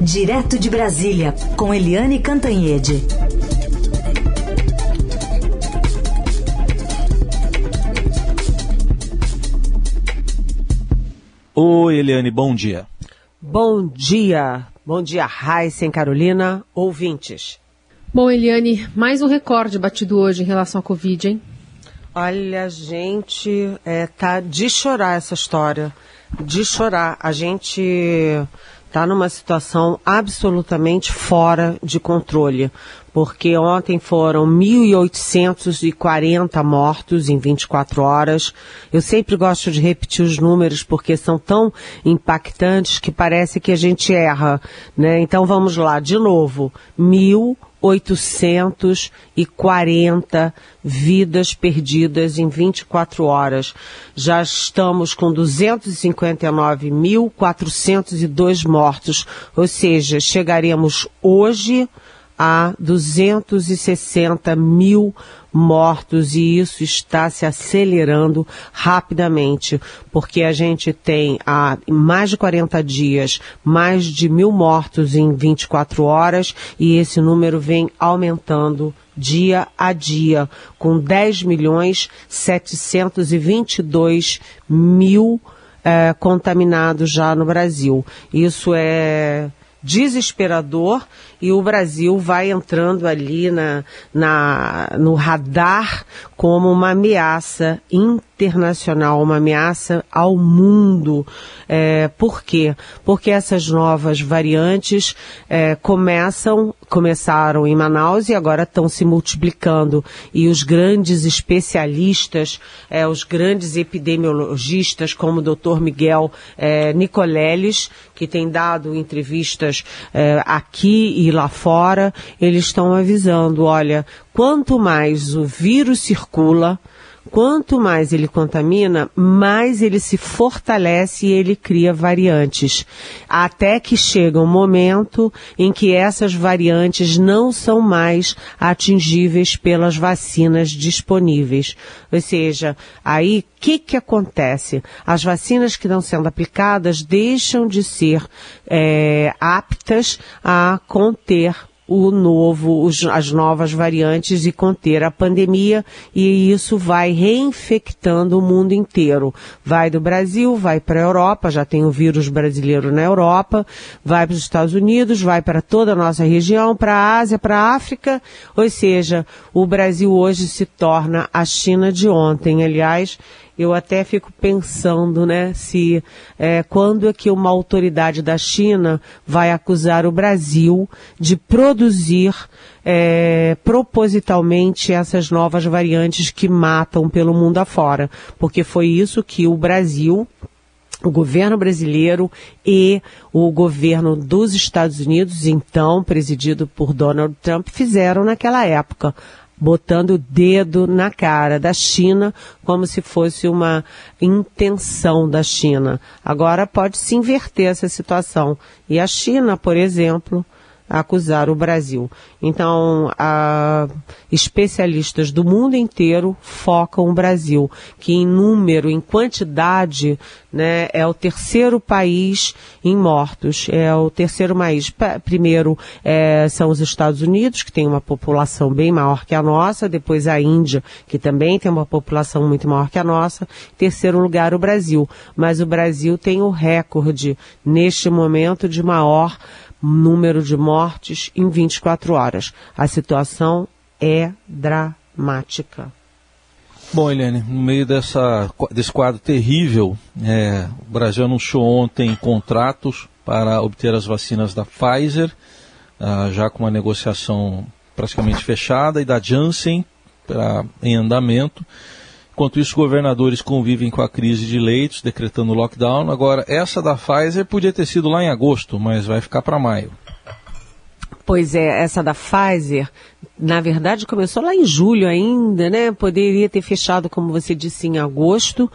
Direto de Brasília, com Eliane Cantanhede. Oi, Eliane, bom dia. Bom dia. Bom dia, Raíssen, Carolina, ouvintes. Bom, Eliane, mais um recorde batido hoje em relação à Covid, hein? Olha, gente, é, tá de chorar essa história. De chorar. A gente está numa situação absolutamente fora de controle, porque ontem foram 1.840 mortos em 24 horas. Eu sempre gosto de repetir os números porque são tão impactantes que parece que a gente erra, né? Então vamos lá, de novo, 1.840 840 vidas perdidas em 24 horas. Já estamos com 259.402 mortos, ou seja, chegaremos hoje a 260 mil mortos e isso está se acelerando rapidamente, porque a gente tem há mais de 40 dias mais de mil mortos em 24 horas e esse número vem aumentando dia a dia, com 10 milhões 722 mil eh, contaminados já no Brasil. Isso é desesperador e o Brasil vai entrando ali na, na, no radar como uma ameaça internacional, uma ameaça ao mundo. É, por quê? Porque essas novas variantes é, começam, começaram em Manaus e agora estão se multiplicando. E os grandes especialistas, é, os grandes epidemiologistas, como o Dr. Miguel é, Nicoleles, que tem dado entrevistas é, aqui e lá fora, eles estão avisando, olha, quanto mais o vírus circula, quanto mais ele contamina, mais ele se fortalece e ele cria variantes. Até que chega um momento em que essas variantes não são mais atingíveis pelas vacinas disponíveis. Ou seja, aí o que, que acontece? As vacinas que estão sendo aplicadas deixam de ser é, aptas a conter o novo, os, as novas variantes e conter a pandemia e isso vai reinfectando o mundo inteiro. Vai do Brasil, vai para a Europa, já tem o vírus brasileiro na Europa, vai para os Estados Unidos, vai para toda a nossa região, para a Ásia, para a África, ou seja, o Brasil hoje se torna a China de ontem. Aliás, eu até fico pensando, né, se é, quando é que uma autoridade da China vai acusar o Brasil de produzir é, propositalmente essas novas variantes que matam pelo mundo afora, porque foi isso que o Brasil o governo brasileiro e o governo dos Estados Unidos, então presidido por Donald Trump, fizeram naquela época botando o dedo na cara da China como se fosse uma intenção da China. Agora pode se inverter essa situação. E a China, por exemplo, acusar o Brasil. Então, a, especialistas do mundo inteiro focam o Brasil, que em número, em quantidade, né, é o terceiro país em mortos. É o terceiro país. Primeiro é, são os Estados Unidos, que tem uma população bem maior que a nossa, depois a Índia, que também tem uma população muito maior que a nossa. Terceiro lugar, o Brasil. Mas o Brasil tem o recorde, neste momento, de maior número de mortes em 24 horas. A situação é dramática. Bom, Helene, no meio dessa, desse quadro terrível, é, o Brasil anunciou ontem contratos para obter as vacinas da Pfizer, ah, já com uma negociação praticamente fechada, e da Janssen pra, em andamento. Enquanto isso, governadores convivem com a crise de leitos, decretando lockdown. Agora, essa da Pfizer podia ter sido lá em agosto, mas vai ficar para maio. Pois é, essa da Pfizer, na verdade, começou lá em julho ainda, né? Poderia ter fechado, como você disse, em agosto,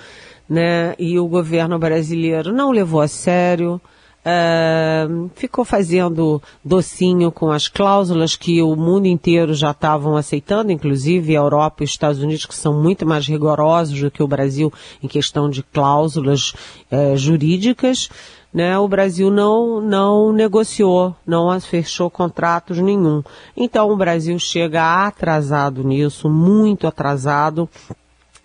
né? E o governo brasileiro não levou a sério. Uh, ficou fazendo docinho com as cláusulas que o mundo inteiro já estavam aceitando, inclusive a Europa e os Estados Unidos, que são muito mais rigorosos do que o Brasil em questão de cláusulas uh, jurídicas. né, o Brasil não, não negociou, não fechou contratos nenhum. Então o Brasil chega atrasado nisso, muito atrasado.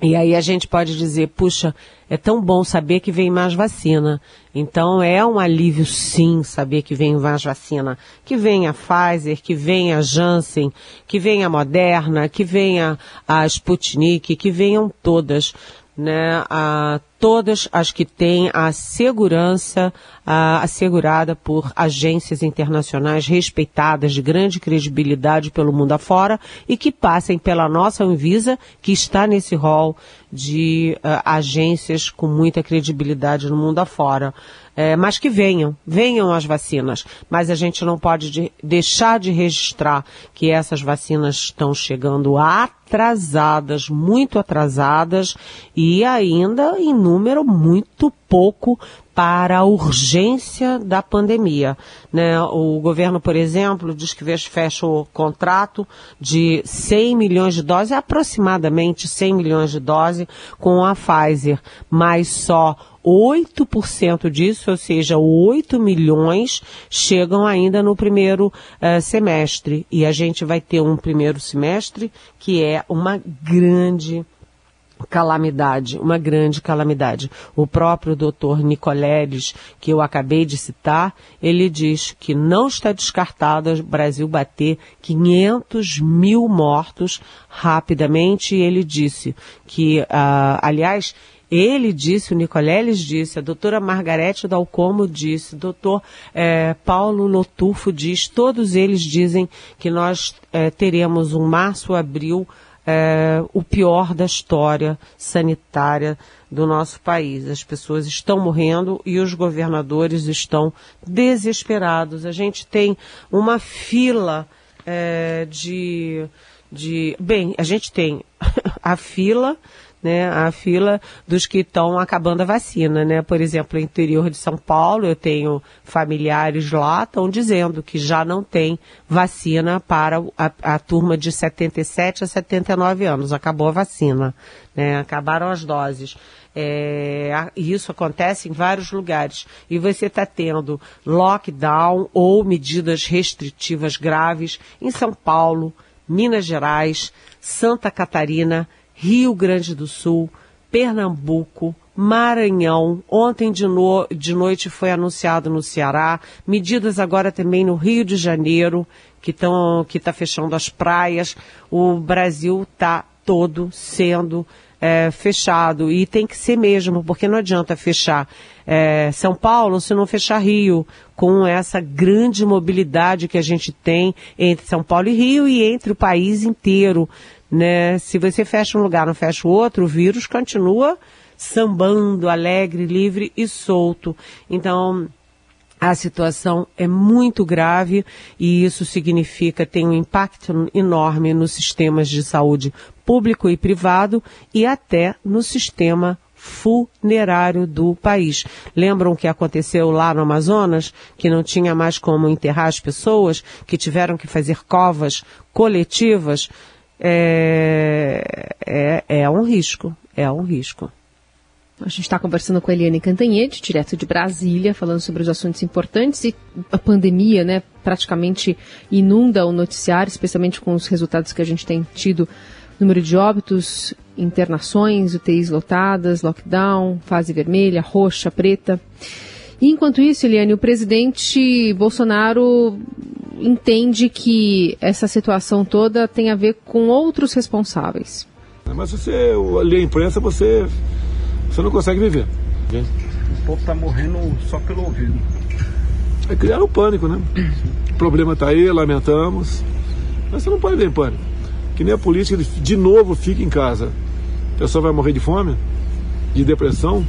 E aí a gente pode dizer, puxa, é tão bom saber que vem mais vacina. Então é um alívio sim saber que vem mais vacina. Que vem a Pfizer, que vem a Janssen, que vem a Moderna, que venha a Sputnik, que venham todas né, a todas as que têm a segurança a, assegurada por agências internacionais respeitadas de grande credibilidade pelo mundo afora e que passem pela nossa Anvisa, que está nesse rol de uh, agências com muita credibilidade no mundo afora. É, mas que venham, venham as vacinas. Mas a gente não pode de, deixar de registrar que essas vacinas estão chegando atrasadas, muito atrasadas e ainda em número muito pouco para a urgência da pandemia. Né? O governo, por exemplo, diz que fecha o contrato de 100 milhões de doses, aproximadamente 100 milhões de doses com a Pfizer, mas só 8% disso, ou seja, 8 milhões, chegam ainda no primeiro uh, semestre. E a gente vai ter um primeiro semestre que é uma grande calamidade, uma grande calamidade. O próprio doutor Nicoleles, que eu acabei de citar, ele diz que não está descartado o Brasil bater 500 mil mortos rapidamente. E ele disse que, uh, aliás, ele disse, o Nicoleles disse, a doutora Margarete Dalcomo disse, o doutor eh, Paulo Lotufo diz, todos eles dizem que nós eh, teremos um março, abril, eh, o pior da história sanitária do nosso país. As pessoas estão morrendo e os governadores estão desesperados. A gente tem uma fila de, de. Bem, a gente tem a fila né, a fila dos que estão acabando a vacina, né? Por exemplo, no interior de São Paulo, eu tenho familiares lá, estão dizendo que já não tem vacina para a, a, turma de 77 a 79 anos. Acabou a vacina, né? Acabaram as doses. É, isso acontece em vários lugares. E você está tendo lockdown ou medidas restritivas graves em São Paulo, Minas Gerais, Santa Catarina, Rio Grande do Sul, Pernambuco, Maranhão. Ontem de, no, de noite foi anunciado no Ceará. Medidas agora também no Rio de Janeiro, que que está fechando as praias. O Brasil está todo sendo é, fechado e tem que ser mesmo, porque não adianta fechar é, São Paulo se não fechar Rio, com essa grande mobilidade que a gente tem entre São Paulo e Rio e entre o país inteiro né? Se você fecha um lugar, não fecha o outro, o vírus continua sambando, alegre, livre e solto. Então, a situação é muito grave e isso significa tem um impacto enorme nos sistemas de saúde público e privado e até no sistema funerário do país. Lembram o que aconteceu lá no Amazonas, que não tinha mais como enterrar as pessoas, que tiveram que fazer covas coletivas? É, é, é um risco, é um risco. A gente está conversando com a Eliane Cantanhede, direto de Brasília, falando sobre os assuntos importantes e a pandemia, né, praticamente inunda o noticiário, especialmente com os resultados que a gente tem tido, número de óbitos, internações, UTIs lotadas, lockdown, fase vermelha, roxa, preta. E enquanto isso, Eliane, o presidente Bolsonaro entende que essa situação toda tem a ver com outros responsáveis. Mas se você lê a imprensa, você, você não consegue viver. O povo está morrendo só pelo ouvido. É criar um pânico, né? O problema está aí, lamentamos. Mas você não pode ver em pânico. Que nem a política, de novo, fica em casa. A pessoa vai morrer de fome, de depressão,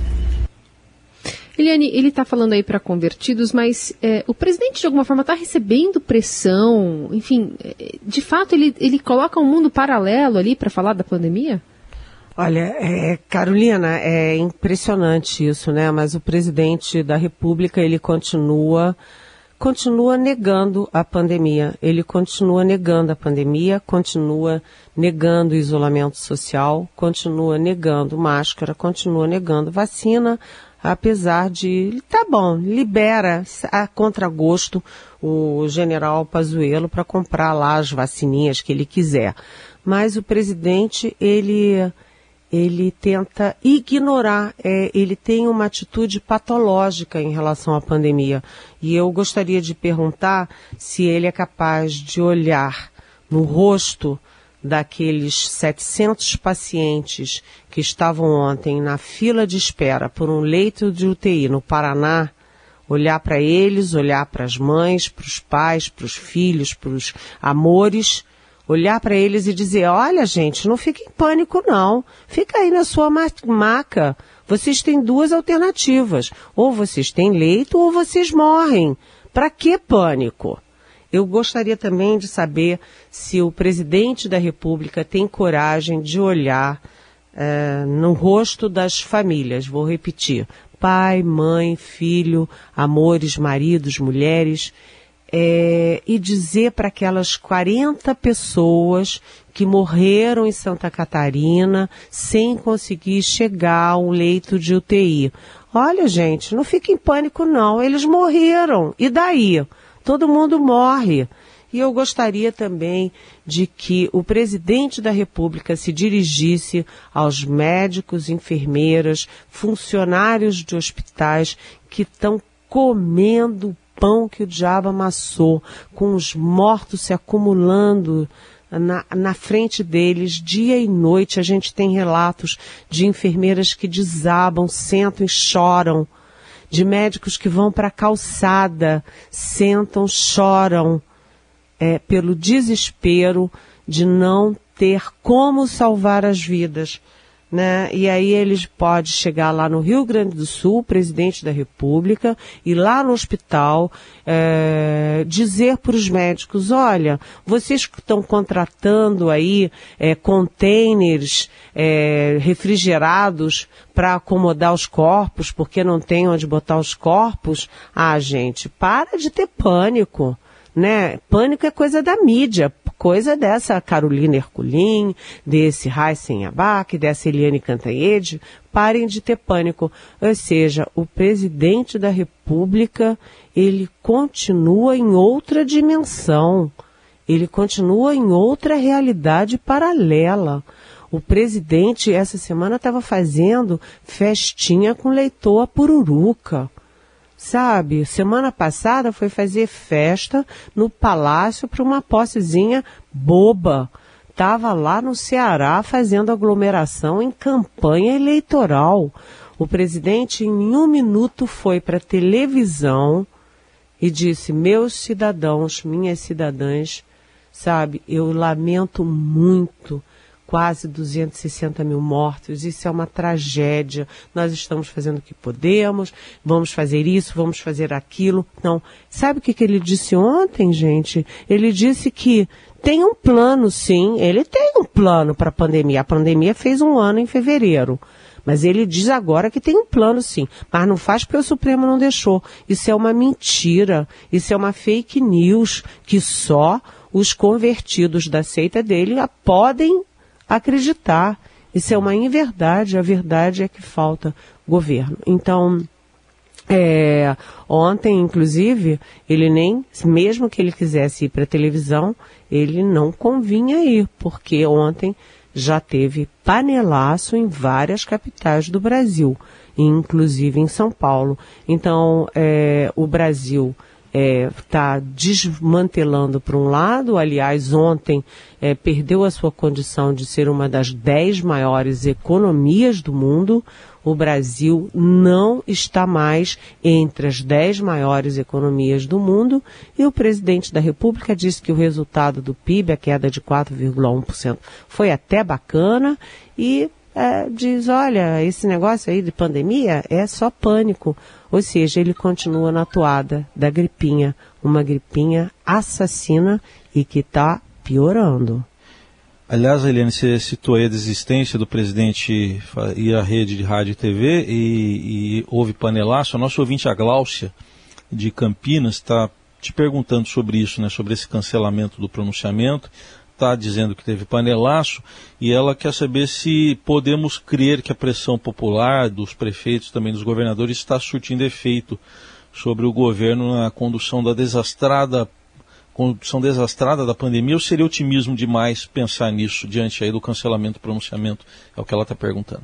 Eliane, ele está falando aí para convertidos, mas é, o presidente de alguma forma está recebendo pressão, enfim, é, de fato ele, ele coloca um mundo paralelo ali para falar da pandemia? Olha, é, Carolina, é impressionante isso, né? Mas o presidente da República ele continua continua negando a pandemia. Ele continua negando a pandemia, continua negando o isolamento social, continua negando máscara, continua negando vacina, apesar de, tá bom, libera a contragosto o general Pazuello para comprar lá as vacininhas que ele quiser. Mas o presidente, ele ele tenta ignorar, é, ele tem uma atitude patológica em relação à pandemia. E eu gostaria de perguntar se ele é capaz de olhar no rosto daqueles 700 pacientes que estavam ontem na fila de espera por um leito de UTI no Paraná, olhar para eles, olhar para as mães, para os pais, para os filhos, para os amores olhar para eles e dizer: olha, gente, não fique em pânico, não. Fica aí na sua maca. Vocês têm duas alternativas. Ou vocês têm leito ou vocês morrem. Para que pânico? Eu gostaria também de saber se o presidente da República tem coragem de olhar é, no rosto das famílias. Vou repetir: pai, mãe, filho, amores, maridos, mulheres é, e dizer para aquelas 40 pessoas que morreram em Santa Catarina sem conseguir chegar a um leito de UTI. Olha, gente, não fique em pânico não, eles morreram. E daí? Todo mundo morre. E eu gostaria também de que o presidente da República se dirigisse aos médicos, enfermeiras, funcionários de hospitais que estão comendo pão que o diabo amassou, com os mortos se acumulando na, na, frente deles, dia e noite. A gente tem relatos de enfermeiras que desabam, sentam e choram, de médicos que vão para a calçada, sentam, choram, é, pelo desespero de não ter como salvar as vidas né? E aí eles podem chegar lá no Rio Grande do Sul, presidente da República, e lá no hospital é, dizer para os médicos, olha, vocês que estão contratando aí é, containers é, refrigerados para acomodar os corpos, porque não tem onde botar os corpos, ah, gente, para de ter pânico né? Pânico é coisa da mídia, coisa dessa Carolina Herculin, desse Heisen Abac, dessa Eliane Cantanhede, parem de ter pânico. Ou seja, o presidente da República, ele continua em outra dimensão, ele continua em outra realidade paralela. O presidente, essa semana, estava fazendo festinha com leitor a pururuca. Sabe, semana passada foi fazer festa no palácio para uma possezinha boba. Tava lá no Ceará fazendo aglomeração em campanha eleitoral. O presidente, em um minuto, foi para a televisão e disse: Meus cidadãos, minhas cidadãs, sabe, eu lamento muito quase 260 mil mortos. Isso é uma tragédia. Nós estamos fazendo o que podemos, vamos fazer isso, vamos fazer aquilo. Não. Sabe o que, que ele disse ontem, gente? Ele disse que tem um plano, sim. Ele tem um plano para a pandemia. A pandemia fez um ano em fevereiro. Mas ele diz agora que tem um plano sim, mas não faz porque o Supremo não deixou. Isso é uma mentira, isso é uma fake news que só os convertidos da seita dele podem acreditar. Isso é uma inverdade, a verdade é que falta governo. Então, é, ontem, inclusive, ele nem, mesmo que ele quisesse ir para a televisão, ele não convinha ir, porque ontem já teve panelaço em várias capitais do Brasil, inclusive em São Paulo. Então, é, o Brasil está é, tá desmantelando por um lado, aliás, ontem é, perdeu a sua condição de ser uma das dez maiores economias do mundo. O Brasil não está mais entre as dez maiores economias do mundo. E o presidente da República disse que o resultado do PIB, a queda de 4,1%, foi até bacana. E é, diz, olha, esse negócio aí de pandemia é só pânico. Ou seja, ele continua na toada da gripinha, uma gripinha assassina e que está piorando. Aliás, Eliane, você citou aí a desistência do presidente ir à rede de rádio e TV e, e houve panelaço. O nosso ouvinte, a Gláucia, de Campinas, está te perguntando sobre isso, né, sobre esse cancelamento do pronunciamento está dizendo que teve panelaço e ela quer saber se podemos crer que a pressão popular dos prefeitos, também dos governadores, está surtindo efeito sobre o governo na condução da desastrada condução desastrada da pandemia ou seria otimismo demais pensar nisso diante aí do cancelamento do pronunciamento? É o que ela está perguntando.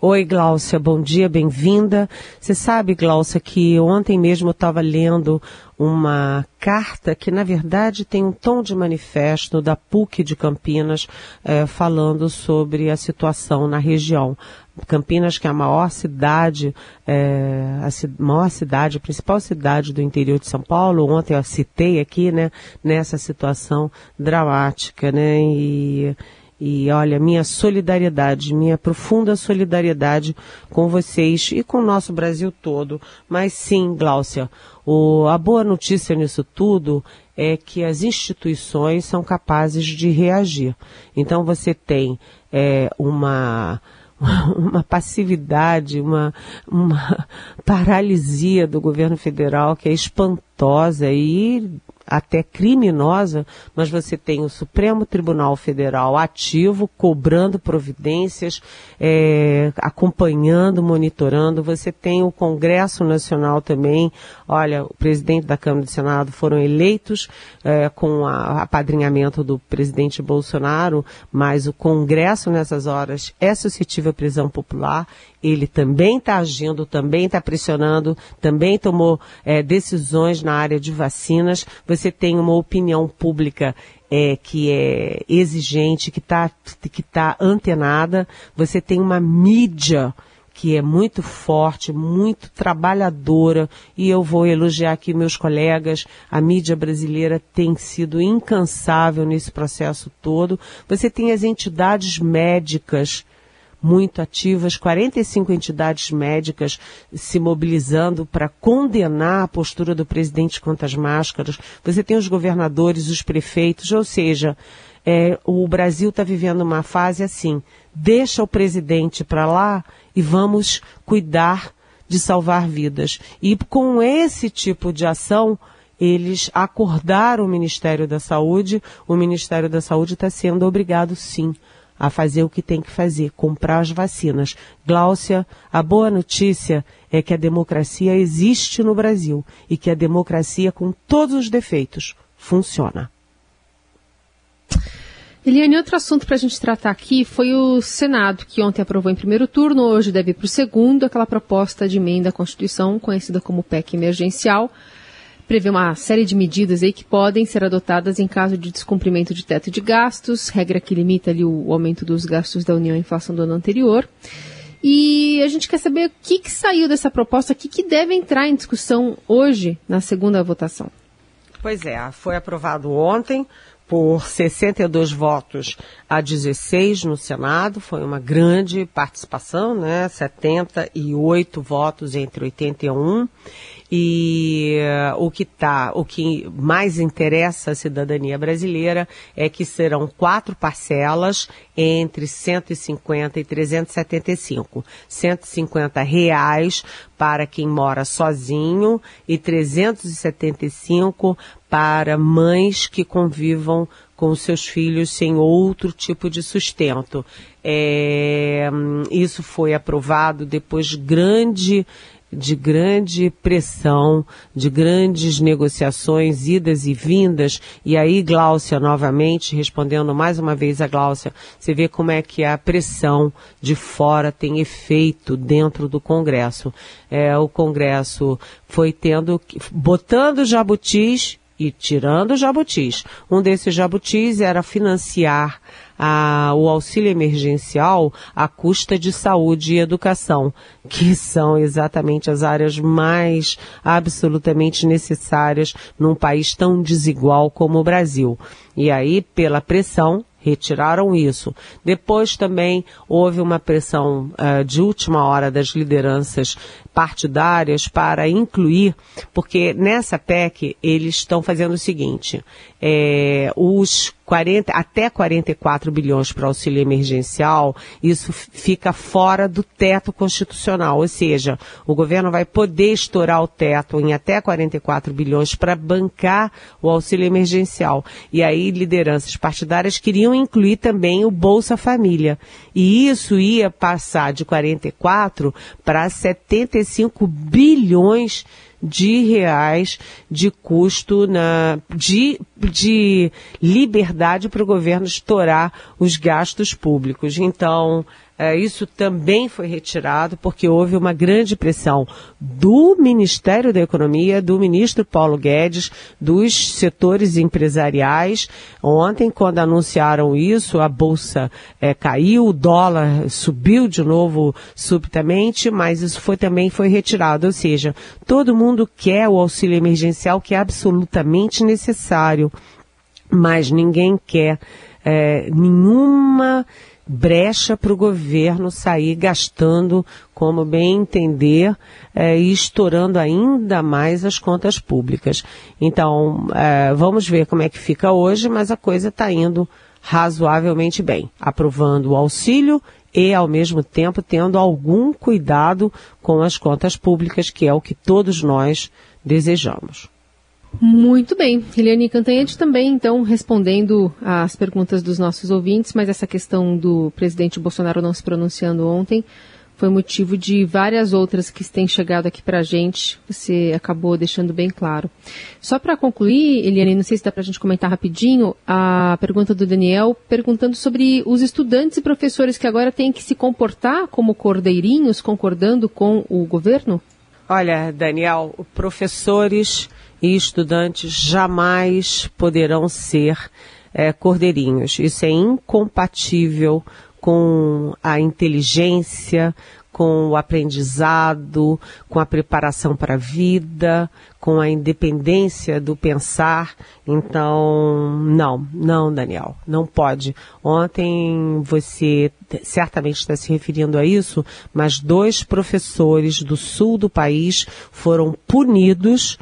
Oi, Gláucia, bom dia, bem-vinda. Você sabe, Gláucia, que ontem mesmo eu estava lendo uma carta que, na verdade, tem um tom de manifesto da PUC de Campinas eh, falando sobre a situação na região. Campinas, que é a maior cidade, é, a maior cidade, a principal cidade do interior de São Paulo. Ontem eu citei aqui, né, nessa situação dramática, né, e, e olha, minha solidariedade, minha profunda solidariedade com vocês e com o nosso Brasil todo. Mas sim, Gláucia, o, a boa notícia nisso tudo é que as instituições são capazes de reagir. Então você tem é, uma uma passividade, uma, uma paralisia do governo federal que é espantosa e até criminosa, mas você tem o Supremo Tribunal Federal ativo, cobrando providências, é, acompanhando, monitorando. Você tem o Congresso Nacional também. Olha, o presidente da Câmara e do Senado foram eleitos é, com o apadrinhamento do presidente Bolsonaro, mas o Congresso nessas horas é suscetível à prisão popular ele também está agindo, também está pressionando, também tomou é, decisões na área de vacinas. Você tem uma opinião pública é, que é exigente, que está que tá antenada. Você tem uma mídia que é muito forte, muito trabalhadora, e eu vou elogiar aqui meus colegas, a mídia brasileira tem sido incansável nesse processo todo. Você tem as entidades médicas muito ativas, 45 entidades médicas se mobilizando para condenar a postura do presidente contra as máscaras. Você tem os governadores, os prefeitos, ou seja, é, o Brasil está vivendo uma fase assim: deixa o presidente para lá e vamos cuidar de salvar vidas. E com esse tipo de ação, eles acordaram o Ministério da Saúde. O Ministério da Saúde está sendo obrigado, sim, a fazer o que tem que fazer, comprar as vacinas. Gláucia, a boa notícia é que a democracia existe no Brasil e que a democracia, com todos os defeitos, funciona. Eliane, outro assunto para a gente tratar aqui foi o Senado, que ontem aprovou em primeiro turno, hoje deve ir para o segundo, aquela proposta de emenda à Constituição, conhecida como PEC emergencial, prevê uma série de medidas aí que podem ser adotadas em caso de descumprimento de teto de gastos, regra que limita ali o aumento dos gastos da União à inflação do ano anterior. E a gente quer saber o que, que saiu dessa proposta, o que, que deve entrar em discussão hoje na segunda votação. Pois é, foi aprovado ontem por 62 votos a 16 no Senado, foi uma grande participação, né? 78 votos entre 81. E uh, o que tá, o que mais interessa a cidadania brasileira é que serão quatro parcelas entre 150 e 375. 150 reais para quem mora sozinho e 375 para mães que convivam com seus filhos sem outro tipo de sustento. É, isso foi aprovado depois de grande de grande pressão, de grandes negociações, idas e vindas. E aí, Gláucia, novamente, respondendo mais uma vez a Gláucia, você vê como é que a pressão de fora tem efeito dentro do Congresso. É, o Congresso foi tendo, botando jabutis e tirando jabutis. Um desses jabutis era financiar a, o auxílio emergencial à custa de saúde e educação, que são exatamente as áreas mais absolutamente necessárias num país tão desigual como o Brasil. E aí, pela pressão, retiraram isso. Depois também houve uma pressão uh, de última hora das lideranças partidárias para incluir, porque nessa PEC eles estão fazendo o seguinte: é, os 40, até 44 bilhões para auxílio emergencial, isso fica fora do teto constitucional, ou seja, o governo vai poder estourar o teto em até 44 bilhões para bancar o auxílio emergencial. E aí lideranças partidárias queriam incluir também o Bolsa Família. E isso ia passar de 44 para 75 bilhões de reais de custo na, de, de liberdade para o governo estourar os gastos públicos. Então, é, isso também foi retirado porque houve uma grande pressão do Ministério da Economia, do ministro Paulo Guedes, dos setores empresariais. Ontem, quando anunciaram isso, a bolsa é, caiu, o dólar subiu de novo subitamente, mas isso foi, também foi retirado. Ou seja, todo mundo quer o auxílio emergencial que é absolutamente necessário, mas ninguém quer é, nenhuma brecha para o governo sair gastando como bem entender é, e estourando ainda mais as contas públicas. Então, é, vamos ver como é que fica hoje, mas a coisa está indo razoavelmente bem, aprovando o auxílio e, ao mesmo tempo, tendo algum cuidado com as contas públicas, que é o que todos nós desejamos. Muito bem. Eliane Cantanhete também, então, respondendo às perguntas dos nossos ouvintes, mas essa questão do presidente Bolsonaro não se pronunciando ontem foi motivo de várias outras que têm chegado aqui para a gente. Você acabou deixando bem claro. Só para concluir, Eliane, não sei se dá para a gente comentar rapidinho a pergunta do Daniel, perguntando sobre os estudantes e professores que agora têm que se comportar como cordeirinhos, concordando com o governo? Olha, Daniel, professores e estudantes jamais poderão ser é, cordeirinhos. Isso é incompatível com a inteligência, com o aprendizado, com a preparação para a vida, com a independência do pensar. Então, não, não, Daniel, não pode. Ontem você certamente está se referindo a isso, mas dois professores do sul do país foram punidos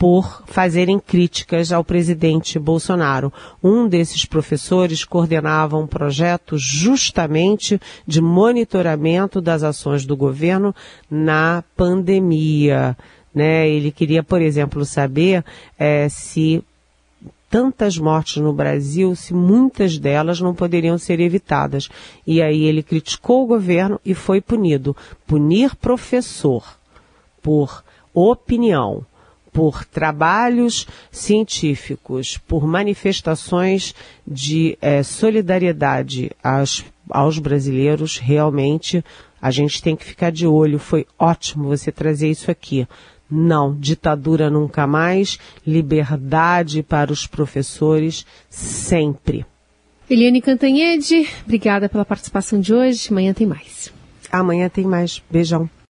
por fazerem críticas ao presidente Bolsonaro. Um desses professores coordenava um projeto justamente de monitoramento das ações do governo na pandemia. Né? Ele queria, por exemplo, saber é, se tantas mortes no Brasil, se muitas delas não poderiam ser evitadas. E aí ele criticou o governo e foi punido. Punir professor por opinião por trabalhos científicos, por manifestações de é, solidariedade aos, aos brasileiros, realmente a gente tem que ficar de olho. Foi ótimo você trazer isso aqui. Não, ditadura nunca mais, liberdade para os professores sempre. Eliane Cantanhede, obrigada pela participação de hoje. Amanhã tem mais. Amanhã tem mais. Beijão.